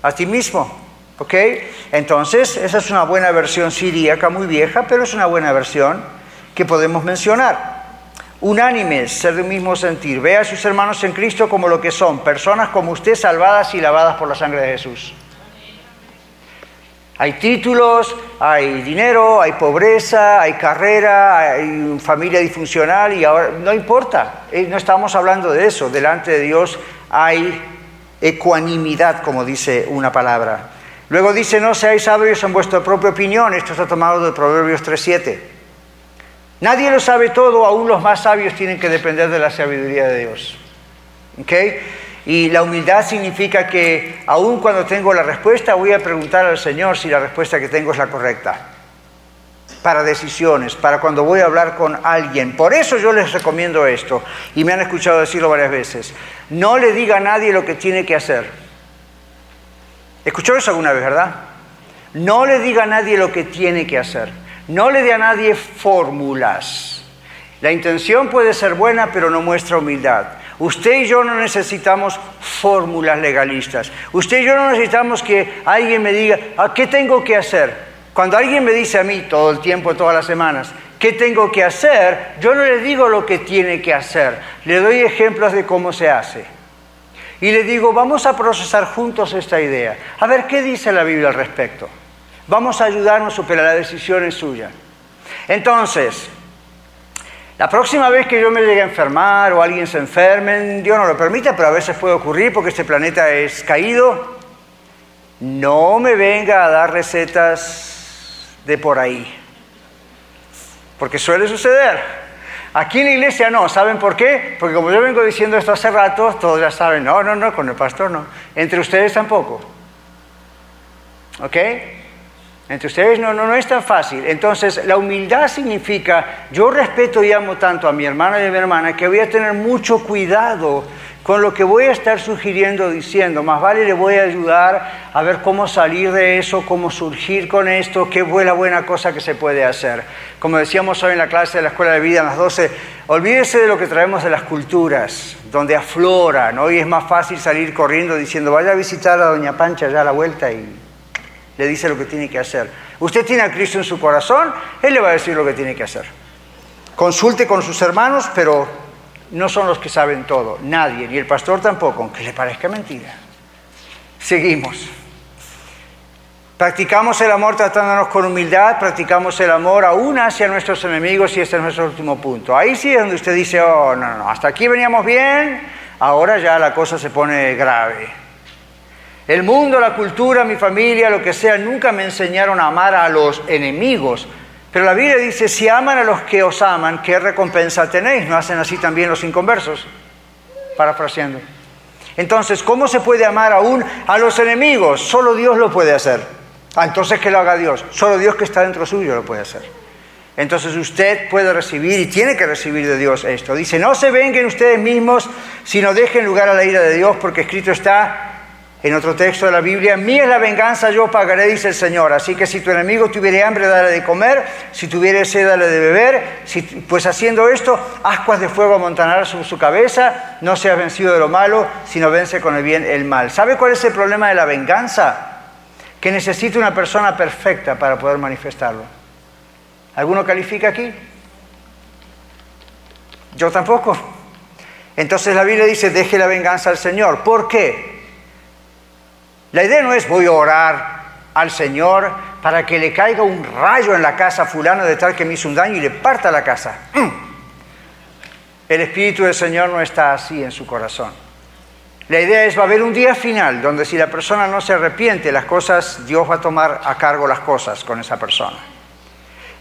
a ti mismo. ¿Ok? Entonces, esa es una buena versión siríaca, muy vieja, pero es una buena versión que podemos mencionar. Unánimes, ser de un mismo sentir. Ve a sus hermanos en Cristo como lo que son, personas como usted salvadas y lavadas por la sangre de Jesús. Hay títulos, hay dinero, hay pobreza, hay carrera, hay familia disfuncional y ahora no importa, eh, no estamos hablando de eso. Delante de Dios hay ecuanimidad, como dice una palabra. Luego dice, no seáis sabios en vuestra propia opinión. Esto está tomado de Proverbios 3.7. Nadie lo sabe todo, aún los más sabios tienen que depender de la sabiduría de Dios. ¿Okay? Y la humildad significa que aun cuando tengo la respuesta, voy a preguntar al Señor si la respuesta que tengo es la correcta. Para decisiones, para cuando voy a hablar con alguien. Por eso yo les recomiendo esto, y me han escuchado decirlo varias veces. No le diga a nadie lo que tiene que hacer. ¿Escuchó eso alguna vez, verdad? No le diga a nadie lo que tiene que hacer. No le dé a nadie fórmulas. La intención puede ser buena, pero no muestra humildad. Usted y yo no necesitamos fórmulas legalistas. Usted y yo no necesitamos que alguien me diga, ¿a qué tengo que hacer? Cuando alguien me dice a mí todo el tiempo, todas las semanas, ¿qué tengo que hacer? Yo no le digo lo que tiene que hacer. Le doy ejemplos de cómo se hace. Y le digo, vamos a procesar juntos esta idea. A ver, ¿qué dice la Biblia al respecto? Vamos a ayudarnos, pero la decisión es suya. Entonces, la próxima vez que yo me llegue a enfermar o alguien se enferme, Dios no lo permite, pero a veces puede ocurrir porque este planeta es caído, no me venga a dar recetas de por ahí, porque suele suceder. Aquí en la iglesia no, ¿saben por qué? Porque como yo vengo diciendo esto hace rato, todos ya saben, no, no, no, con el pastor no, entre ustedes tampoco. ¿Ok? Entre ustedes no, no, no es tan fácil. Entonces, la humildad significa, yo respeto y amo tanto a mi hermana y a mi hermana que voy a tener mucho cuidado con lo que voy a estar sugiriendo, diciendo. Más vale le voy a ayudar a ver cómo salir de eso, cómo surgir con esto, qué buena, buena cosa que se puede hacer. Como decíamos hoy en la clase de la Escuela de Vida, a las 12, olvídese de lo que traemos de las culturas, donde afloran. Hoy es más fácil salir corriendo diciendo, vaya a visitar a Doña Pancha ya a la vuelta y le dice lo que tiene que hacer. Usted tiene a Cristo en su corazón, Él le va a decir lo que tiene que hacer. Consulte con sus hermanos, pero no son los que saben todo, nadie, ni el pastor tampoco, aunque le parezca mentira. Seguimos. Practicamos el amor tratándonos con humildad, practicamos el amor aún hacia nuestros enemigos y este es nuestro último punto. Ahí sí es donde usted dice, oh, no, no, hasta aquí veníamos bien, ahora ya la cosa se pone grave. El mundo, la cultura, mi familia, lo que sea, nunca me enseñaron a amar a los enemigos. Pero la Biblia dice, si aman a los que os aman, ¿qué recompensa tenéis? ¿No hacen así también los inconversos? Parafraseando. Entonces, ¿cómo se puede amar aún a los enemigos? Solo Dios lo puede hacer. Ah, entonces que lo haga Dios. Solo Dios que está dentro suyo lo puede hacer. Entonces usted puede recibir y tiene que recibir de Dios esto. Dice, no se vengan ustedes mismos, sino dejen lugar a la ira de Dios, porque escrito está, En otro texto de la Biblia, mía es la venganza, yo pagaré, dice el Señor. Así que si tu enemigo tuviere hambre, dale de comer, si tuviere sed, dale de beber. Pues haciendo esto, ascuas de fuego amontonarán sobre su cabeza, no seas vencido de lo malo, sino vence con el bien el mal. ¿Sabe cuál es el problema de la venganza? Que necesita una persona perfecta para poder manifestarlo. ¿Alguno califica aquí? Yo tampoco. Entonces la Biblia dice, deje la venganza al Señor. ¿Por qué? La idea no es voy a orar al Señor para que le caiga un rayo en la casa fulano de tal que me hizo un daño y le parta la casa. Mm. El Espíritu del Señor no está así en su corazón. La idea es va a haber un día final donde si la persona no se arrepiente, las cosas, Dios va a tomar a cargo las cosas con esa persona.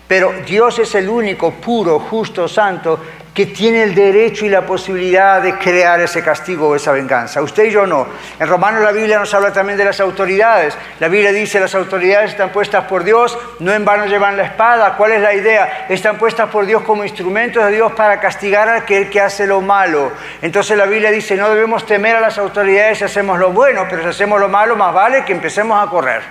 Pero Dios es el único puro, justo, santo que tiene el derecho y la posibilidad de crear ese castigo o esa venganza. Usted y yo no. En Romanos la Biblia nos habla también de las autoridades. La Biblia dice las autoridades están puestas por Dios, no en vano llevan la espada. ¿Cuál es la idea? Están puestas por Dios como instrumentos de Dios para castigar a aquel que hace lo malo. Entonces la Biblia dice, no debemos temer a las autoridades si hacemos lo bueno, pero si hacemos lo malo, más vale que empecemos a correr.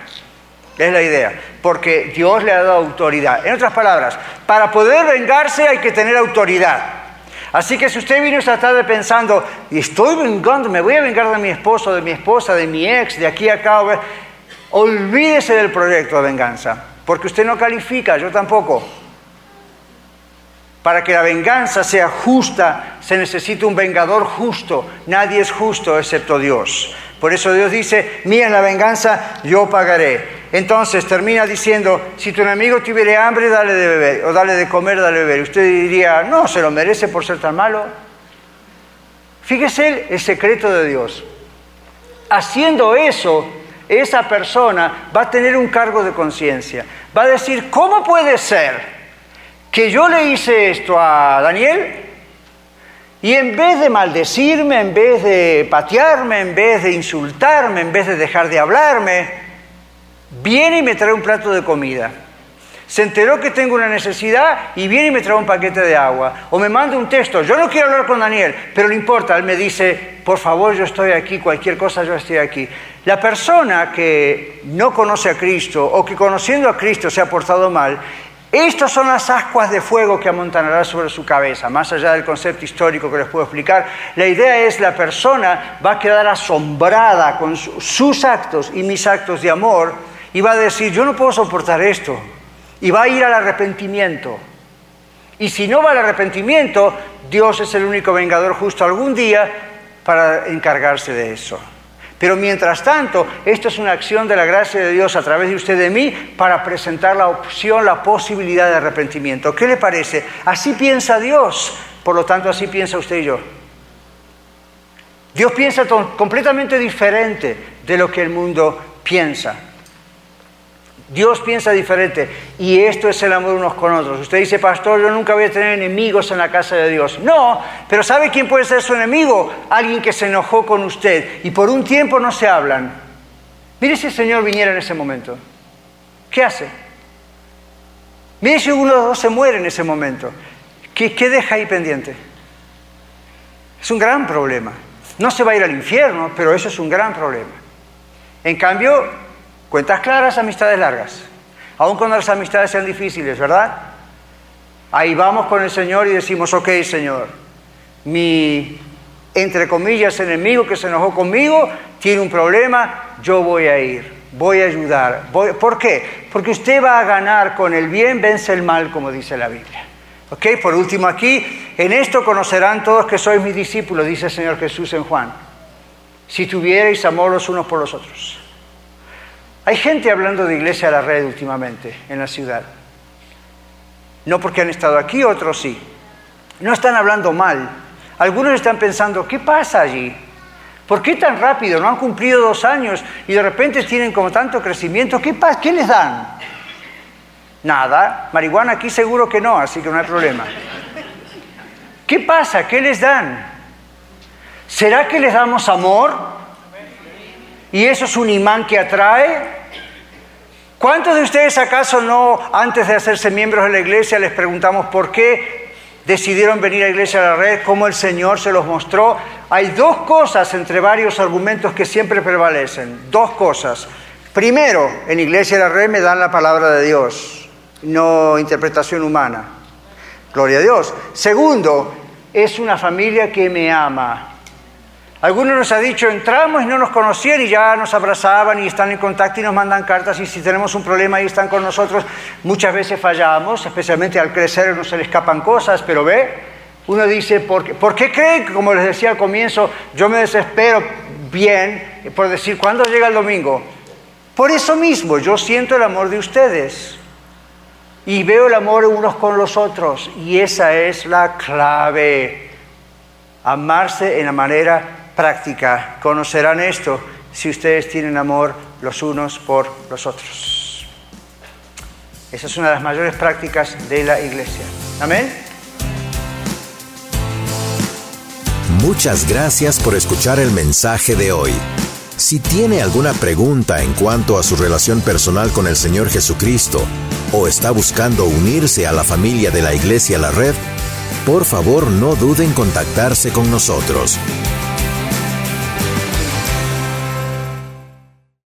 Es la idea, porque Dios le ha dado autoridad. En otras palabras, para poder vengarse hay que tener autoridad. Así que si usted vino esta tarde pensando, y estoy vengando, me voy a vengar de mi esposo, de mi esposa, de mi ex, de aquí a acá, olvídese del proyecto de venganza, porque usted no califica, yo tampoco. Para que la venganza sea justa, se necesita un vengador justo. Nadie es justo excepto Dios. Por eso Dios dice, mía es la venganza, yo pagaré. Entonces termina diciendo, si tu enemigo tuviere hambre, dale de beber, o dale de comer, dale de beber. Usted diría, no, se lo merece por ser tan malo. Fíjese el secreto de Dios. Haciendo eso, esa persona va a tener un cargo de conciencia. Va a decir, ¿cómo puede ser que yo le hice esto a Daniel y en vez de maldecirme, en vez de patearme, en vez de insultarme, en vez de dejar de hablarme, viene y me trae un plato de comida. Se enteró que tengo una necesidad y viene y me trae un paquete de agua. O me manda un texto, yo no quiero hablar con Daniel, pero no importa, él me dice, por favor, yo estoy aquí, cualquier cosa yo estoy aquí. La persona que no conoce a Cristo o que conociendo a Cristo se ha portado mal, estas son las ascuas de fuego que amontonará sobre su cabeza, más allá del concepto histórico que les puedo explicar. La idea es la persona va a quedar asombrada con sus actos y mis actos de amor y va a decir, yo no puedo soportar esto. Y va a ir al arrepentimiento. Y si no va al arrepentimiento, Dios es el único vengador justo algún día para encargarse de eso. Pero mientras tanto, esto es una acción de la gracia de Dios a través de usted de mí para presentar la opción, la posibilidad de arrepentimiento. ¿Qué le parece? Así piensa Dios, por lo tanto así piensa usted y yo. Dios piensa completamente diferente de lo que el mundo piensa. Dios piensa diferente y esto es el amor unos con otros. Usted dice, pastor, yo nunca voy a tener enemigos en la casa de Dios. No, pero ¿sabe quién puede ser su enemigo? Alguien que se enojó con usted y por un tiempo no se hablan. Mire si el Señor viniera en ese momento. ¿Qué hace? Mire si uno de los dos se muere en ese momento. ¿Qué, ¿Qué deja ahí pendiente? Es un gran problema. No se va a ir al infierno, pero eso es un gran problema. En cambio, Cuentas claras, amistades largas. Aun cuando las amistades sean difíciles, ¿verdad? Ahí vamos con el Señor y decimos, ok, Señor, mi, entre comillas, enemigo que se enojó conmigo, tiene un problema, yo voy a ir, voy a ayudar. ¿Por qué? Porque usted va a ganar con el bien, vence el mal, como dice la Biblia. Ok, por último aquí, en esto conocerán todos que sois mis discípulos, dice el Señor Jesús en Juan, si tuvierais amor los unos por los otros. Hay gente hablando de iglesia a la red últimamente en la ciudad. No porque han estado aquí, otros sí. No están hablando mal. Algunos están pensando, ¿qué pasa allí? ¿Por qué tan rápido? No han cumplido dos años y de repente tienen como tanto crecimiento. ¿Qué, pasa? ¿Qué les dan? Nada. Marihuana aquí seguro que no, así que no hay problema. ¿Qué pasa? ¿Qué les dan? ¿Será que les damos amor? ¿Y eso es un imán que atrae? ¿Cuántos de ustedes acaso no, antes de hacerse miembros de la iglesia, les preguntamos por qué decidieron venir a la iglesia de la red, cómo el Señor se los mostró? hay dos cosas entre varios argumentos que siempre prevalecen. Dos cosas. Primero, en Iglesia de la Red me dan la palabra de Dios, no interpretación humana. Gloria a Dios. Segundo, es una familia que me ama. Algunos nos ha dicho, entramos y no nos conocían y ya nos abrazaban y están en contacto y nos mandan cartas y si tenemos un problema ahí están con nosotros. Muchas veces fallamos, especialmente al crecer no se le escapan cosas, pero ve, uno dice, ¿por qué, ¿por qué creen que, como les decía al comienzo, yo me desespero bien por decir, ¿cuándo llega el domingo? Por eso mismo, yo siento el amor de ustedes y veo el amor unos con los otros y esa es la clave. Amarse en la manera práctica. Conocerán esto si ustedes tienen amor los unos por los otros. Esa es una de las mayores prácticas de la iglesia. Amén. Muchas gracias por escuchar el mensaje de hoy. Si tiene alguna pregunta en cuanto a su relación personal con el Señor Jesucristo o está buscando unirse a la familia de la Iglesia La Red, por favor no duden en contactarse con nosotros.